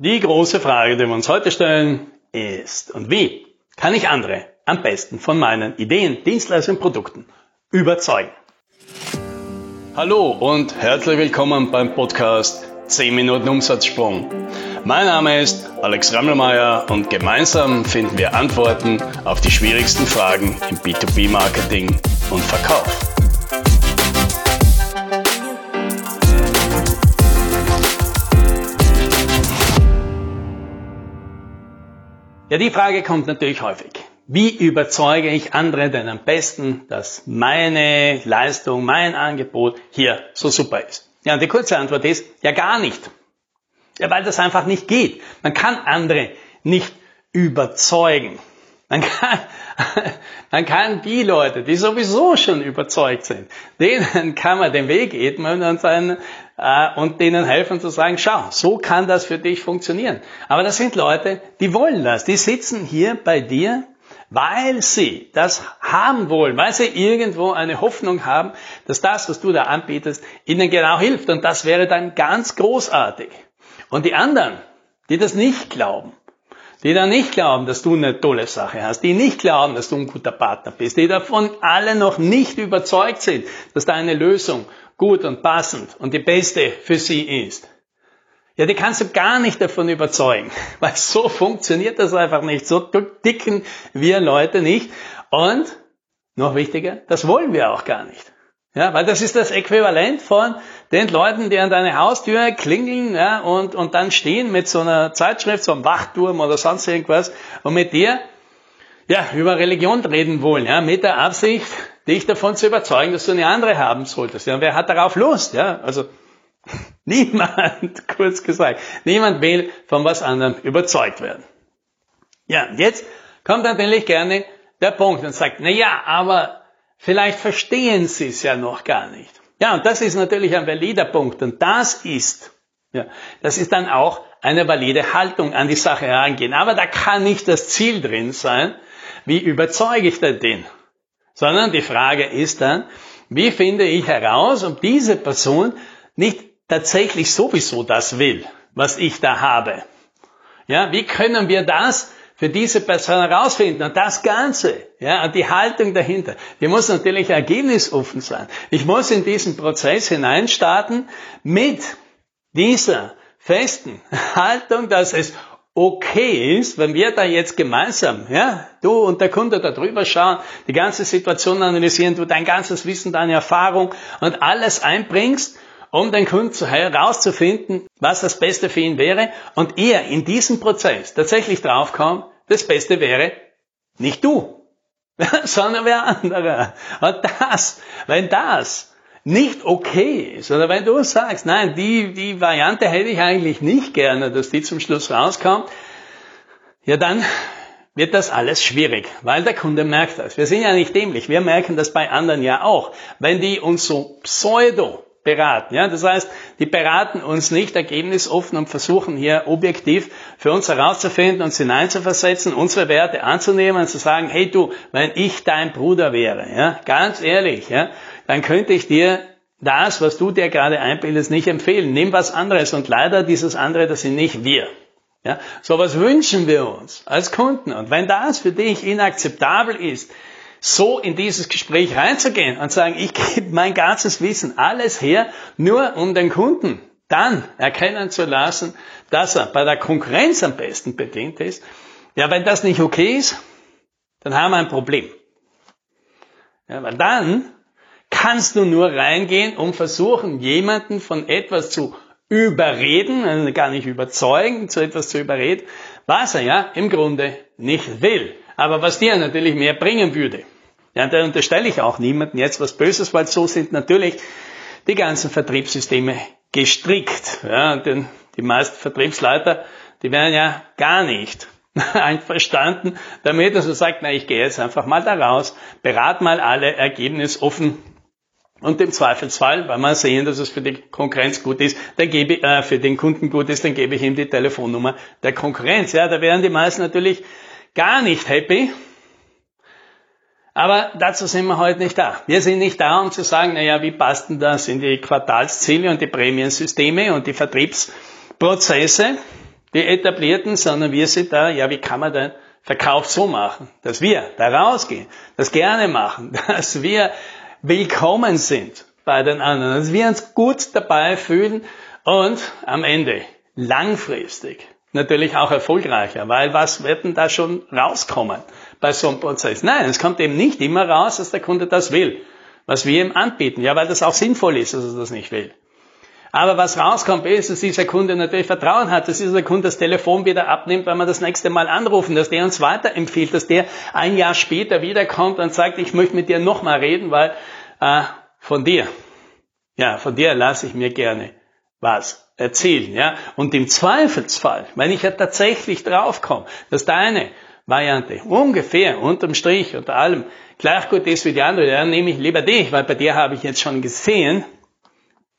Die große Frage, die wir uns heute stellen, ist, und wie kann ich andere am besten von meinen Ideen, Dienstleistungen, Produkten überzeugen? Hallo und herzlich willkommen beim Podcast 10 Minuten Umsatzsprung. Mein Name ist Alex Rammelmeier und gemeinsam finden wir Antworten auf die schwierigsten Fragen im B2B-Marketing und Verkauf. Ja, die Frage kommt natürlich häufig. Wie überzeuge ich andere denn am besten, dass meine Leistung, mein Angebot hier so super ist? Ja, und die kurze Antwort ist, ja gar nicht. Ja, weil das einfach nicht geht. Man kann andere nicht überzeugen. Man kann, man kann die Leute, die sowieso schon überzeugt sind, denen kann man den Weg ebnen und, seinen, äh, und denen helfen zu sagen, schau, so kann das für dich funktionieren. Aber das sind Leute, die wollen das. Die sitzen hier bei dir, weil sie das haben wollen, weil sie irgendwo eine Hoffnung haben, dass das, was du da anbietest, ihnen genau hilft. Und das wäre dann ganz großartig. Und die anderen, die das nicht glauben, die dann nicht glauben, dass du eine tolle Sache hast, die nicht glauben, dass du ein guter Partner bist, die davon alle noch nicht überzeugt sind, dass deine Lösung gut und passend und die beste für sie ist. Ja, die kannst du gar nicht davon überzeugen, weil so funktioniert das einfach nicht. So dicken wir Leute nicht. Und, noch wichtiger, das wollen wir auch gar nicht. Ja, weil das ist das Äquivalent von den Leuten, die an deine Haustür klingeln ja, und, und dann stehen mit so einer Zeitschrift, so einem Wachturm oder sonst irgendwas und mit dir ja, über Religion reden wollen, ja, mit der Absicht, dich davon zu überzeugen, dass du eine andere haben solltest. Ja, wer hat darauf Lust? Ja, also niemand, kurz gesagt, niemand will von was anderem überzeugt werden. Ja, jetzt kommt natürlich gerne der Punkt und sagt, na ja, aber Vielleicht verstehen Sie es ja noch gar nicht. Ja, und das ist natürlich ein valider Punkt. Und das ist, ja, das ist dann auch eine valide Haltung an die Sache herangehen. Aber da kann nicht das Ziel drin sein, wie überzeuge ich denn den? Sondern die Frage ist dann, wie finde ich heraus, ob diese Person nicht tatsächlich sowieso das will, was ich da habe? Ja, wie können wir das für diese Person herausfinden. Und das Ganze, ja, und die Haltung dahinter, die muss natürlich ergebnisoffen sein. Ich muss in diesen Prozess hineinstarten mit dieser festen Haltung, dass es okay ist, wenn wir da jetzt gemeinsam, ja, du und der Kunde da drüber schauen, die ganze Situation analysieren, du dein ganzes Wissen, deine Erfahrung und alles einbringst um den Kunden herauszufinden, was das Beste für ihn wäre und er in diesem Prozess tatsächlich draufkommt, das Beste wäre nicht du, sondern wer andere. Und das, wenn das nicht okay ist, oder wenn du sagst, nein, die, die Variante hätte ich eigentlich nicht gerne, dass die zum Schluss rauskommt, ja dann wird das alles schwierig, weil der Kunde merkt das. Wir sind ja nicht dämlich, wir merken das bei anderen ja auch. Wenn die uns so pseudo beraten. Ja, das heißt, die beraten uns nicht ergebnisoffen und versuchen hier objektiv für uns herauszufinden, uns hineinzuversetzen, unsere Werte anzunehmen und zu sagen, hey du, wenn ich dein Bruder wäre, ja, ganz ehrlich, ja, dann könnte ich dir das, was du dir gerade einbildest, nicht empfehlen. Nimm was anderes und leider dieses andere, das sind nicht wir. Ja, so was wünschen wir uns als Kunden. Und wenn das für dich inakzeptabel ist, so in dieses Gespräch reinzugehen und sagen, ich gebe mein ganzes Wissen, alles her, nur um den Kunden dann erkennen zu lassen, dass er bei der Konkurrenz am besten bedient ist. Ja, wenn das nicht okay ist, dann haben wir ein Problem. Ja, weil dann kannst du nur reingehen und versuchen, jemanden von etwas zu überreden, also gar nicht überzeugen, zu etwas zu überreden, was er ja im Grunde nicht will aber was dir natürlich mehr bringen würde. Ja, da unterstelle ich auch niemanden jetzt was Böses, weil so sind natürlich die ganzen Vertriebssysteme gestrickt. Ja, denn die meisten Vertriebsleiter, die werden ja gar nicht einverstanden damit, dass er sagt, na, ich gehe jetzt einfach mal da raus, berat mal alle ergebnisoffen und im Zweifelsfall, weil man sehen, dass es für die Konkurrenz gut ist, dann gebe, äh, für den Kunden gut ist, dann gebe ich ihm die Telefonnummer der Konkurrenz. Ja, da werden die meisten natürlich gar nicht happy. Aber dazu sind wir heute nicht da. Wir sind nicht da, um zu sagen, naja, wie passt denn das in die Quartalsziele und die Prämiensysteme und die Vertriebsprozesse? die etablierten, sondern wir sind da, ja, wie kann man denn Verkauf so machen, dass wir da rausgehen, das gerne machen, dass wir willkommen sind bei den anderen, dass wir uns gut dabei fühlen und am Ende langfristig natürlich auch erfolgreicher, weil was wird denn da schon rauskommen bei so einem Prozess? Nein, es kommt eben nicht immer raus, dass der Kunde das will, was wir ihm anbieten, ja, weil das auch sinnvoll ist, dass er das nicht will. Aber was rauskommt, ist, dass dieser Kunde natürlich Vertrauen hat, dass dieser Kunde das Telefon wieder abnimmt, wenn wir das nächste Mal anrufen, dass der uns weiterempfiehlt, dass der ein Jahr später wiederkommt und sagt, ich möchte mit dir nochmal reden, weil äh, von dir, ja, von dir lasse ich mir gerne was erzählen, ja. Und im Zweifelsfall, wenn ich ja tatsächlich draufkomme, dass deine Variante ungefähr unterm Strich, unter allem gleich gut ist wie die andere, dann nehme ich lieber dich, weil bei dir habe ich jetzt schon gesehen,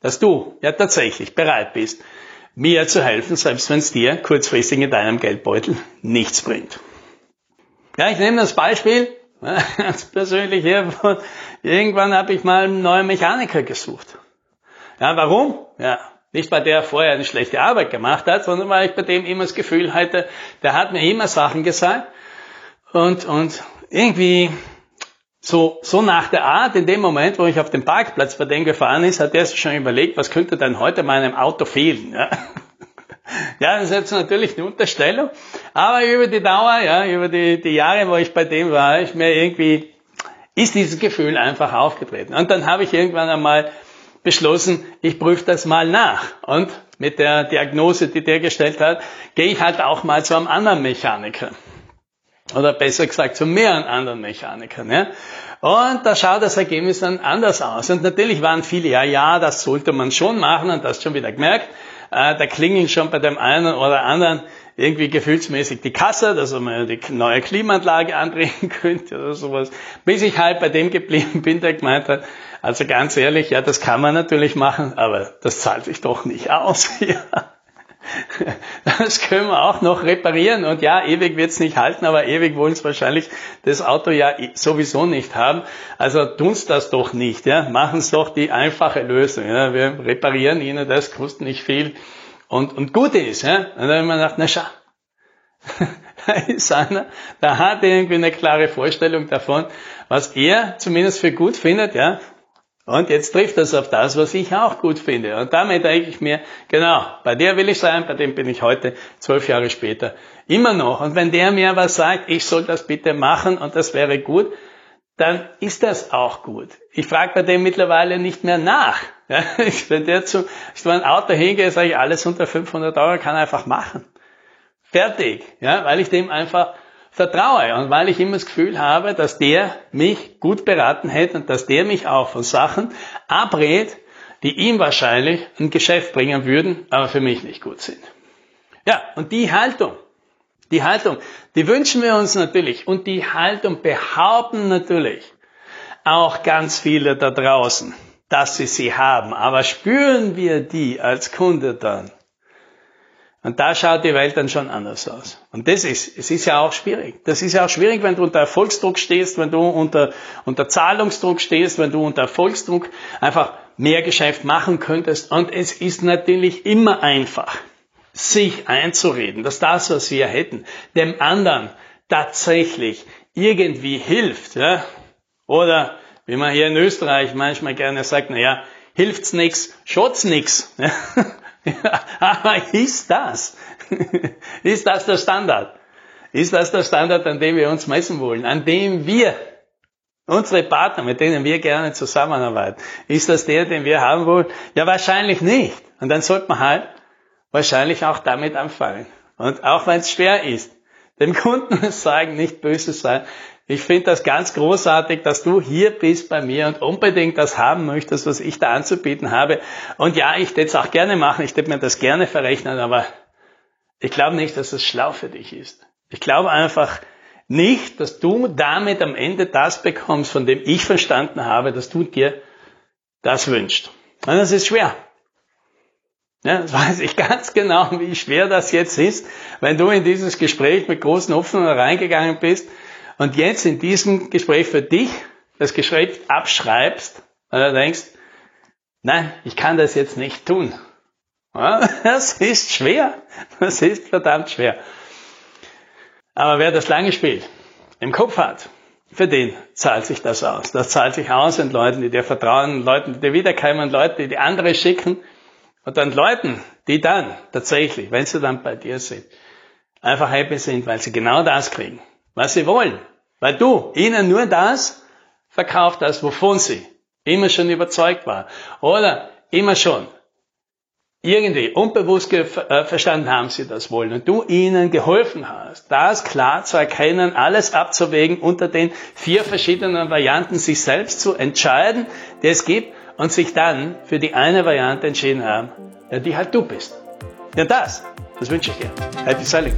dass du ja tatsächlich bereit bist, mir zu helfen, selbst wenn es dir kurzfristig in deinem Geldbeutel nichts bringt. Ja, ich nehme das Beispiel, ganz persönlich hier, irgendwann habe ich mal einen neuen Mechaniker gesucht. Ja, warum? Ja, nicht weil der vorher eine schlechte Arbeit gemacht hat, sondern weil ich bei dem immer das Gefühl hatte, der hat mir immer Sachen gesagt und, und irgendwie so, so nach der Art, in dem Moment, wo ich auf dem Parkplatz bei dem gefahren ist, hat er sich schon überlegt, was könnte denn heute meinem Auto fehlen. Ja? ja, das ist jetzt natürlich eine Unterstellung, aber über die Dauer, ja, über die, die Jahre, wo ich bei dem war, ich mir irgendwie, ist dieses Gefühl einfach aufgetreten. Und dann habe ich irgendwann einmal beschlossen, ich prüfe das mal nach. Und mit der Diagnose, die der gestellt hat, gehe ich halt auch mal zu einem anderen Mechaniker. Oder besser gesagt zu mehreren anderen Mechanikern. Ja? Und da schaut das Ergebnis dann anders aus. Und natürlich waren viele, ja, ja, das sollte man schon machen und das schon wieder gemerkt. Äh, da klingeln schon bei dem einen oder anderen irgendwie gefühlsmäßig die Kasse, dass man die neue Klimaanlage andrehen könnte oder sowas. Bis ich halt bei dem geblieben bin, der gemeint hat, also ganz ehrlich, ja, das kann man natürlich machen, aber das zahlt sich doch nicht aus. Ja. Das können wir auch noch reparieren. Und ja, ewig wird es nicht halten, aber ewig wollen es wahrscheinlich das Auto ja sowieso nicht haben. Also tun's das doch nicht. Ja? Machen es doch die einfache Lösung. Ja? Wir reparieren Ihnen das, kostet nicht viel. Und, und gut ist. Ja? Und dann haben wir gedacht, na schau, da ist einer, der hat irgendwie eine klare Vorstellung davon, was er zumindest für gut findet, ja, und jetzt trifft das auf das, was ich auch gut finde. Und damit denke ich mir, genau, bei der will ich sein, bei dem bin ich heute, zwölf Jahre später, immer noch. Und wenn der mir was sagt, ich soll das bitte machen und das wäre gut, dann ist das auch gut. Ich frage bei dem mittlerweile nicht mehr nach. Ja, wenn der zu, ich ein Auto hingehe, sage ich, alles unter 500 Euro kann einfach machen. Fertig. Ja, weil ich dem einfach vertraue und weil ich immer das Gefühl habe, dass der mich gut beraten hätte und dass der mich auch von Sachen abrät, die ihm wahrscheinlich ein Geschäft bringen würden, aber für mich nicht gut sind. Ja, und die Haltung, die Haltung, die wünschen wir uns natürlich und die Haltung behaupten natürlich auch ganz viele da draußen, dass sie sie haben. Aber spüren wir die als Kunde dann? Und da schaut die Welt dann schon anders aus. Und das ist, es ist ja auch schwierig. Das ist ja auch schwierig, wenn du unter Erfolgsdruck stehst, wenn du unter, unter Zahlungsdruck stehst, wenn du unter Erfolgsdruck einfach mehr Geschäft machen könntest. Und es ist natürlich immer einfach, sich einzureden, dass das, was wir hätten, dem anderen tatsächlich irgendwie hilft. Ja? Oder, wie man hier in Österreich manchmal gerne sagt, na ja, hilft's nix, schaut's nix. Aber ist das? ist das der Standard? Ist das der Standard, an dem wir uns messen wollen? An dem wir, unsere Partner, mit denen wir gerne zusammenarbeiten, ist das der, den wir haben wollen? Ja, wahrscheinlich nicht. Und dann sollte man halt wahrscheinlich auch damit anfangen. Und auch wenn es schwer ist, dem Kunden sagen, nicht böse sein, ich finde das ganz großartig, dass du hier bist bei mir und unbedingt das haben möchtest, was ich da anzubieten habe. Und ja, ich würde es auch gerne machen, ich würde mir das gerne verrechnen, aber ich glaube nicht, dass es schlau für dich ist. Ich glaube einfach nicht, dass du damit am Ende das bekommst, von dem ich verstanden habe, dass du dir das wünschst. Und das ist schwer. Ja, das weiß ich ganz genau, wie schwer das jetzt ist, wenn du in dieses Gespräch mit großen Hoffnungen reingegangen bist und jetzt in diesem Gespräch für dich das Gespräch abschreibst, weil du denkst, nein, ich kann das jetzt nicht tun. Das ist schwer. Das ist verdammt schwer. Aber wer das lange spielt, im Kopf hat, für den zahlt sich das aus. Das zahlt sich aus in Leuten, die dir vertrauen, Leuten, die dir wiederkommen, Leuten, die die andere schicken und dann Leuten, die dann tatsächlich, wenn sie dann bei dir sind, einfach happy sind, weil sie genau das kriegen, was sie wollen. Weil du ihnen nur das verkauft hast, wovon sie immer schon überzeugt waren. Oder immer schon irgendwie unbewusst äh, verstanden haben sie das wollen und du ihnen geholfen hast, das klar zu erkennen, alles abzuwägen, unter den vier verschiedenen Varianten sich selbst zu entscheiden, die es gibt und sich dann für die eine Variante entschieden haben, die halt du bist. Ja, das, das wünsche ich dir. Happy Selling.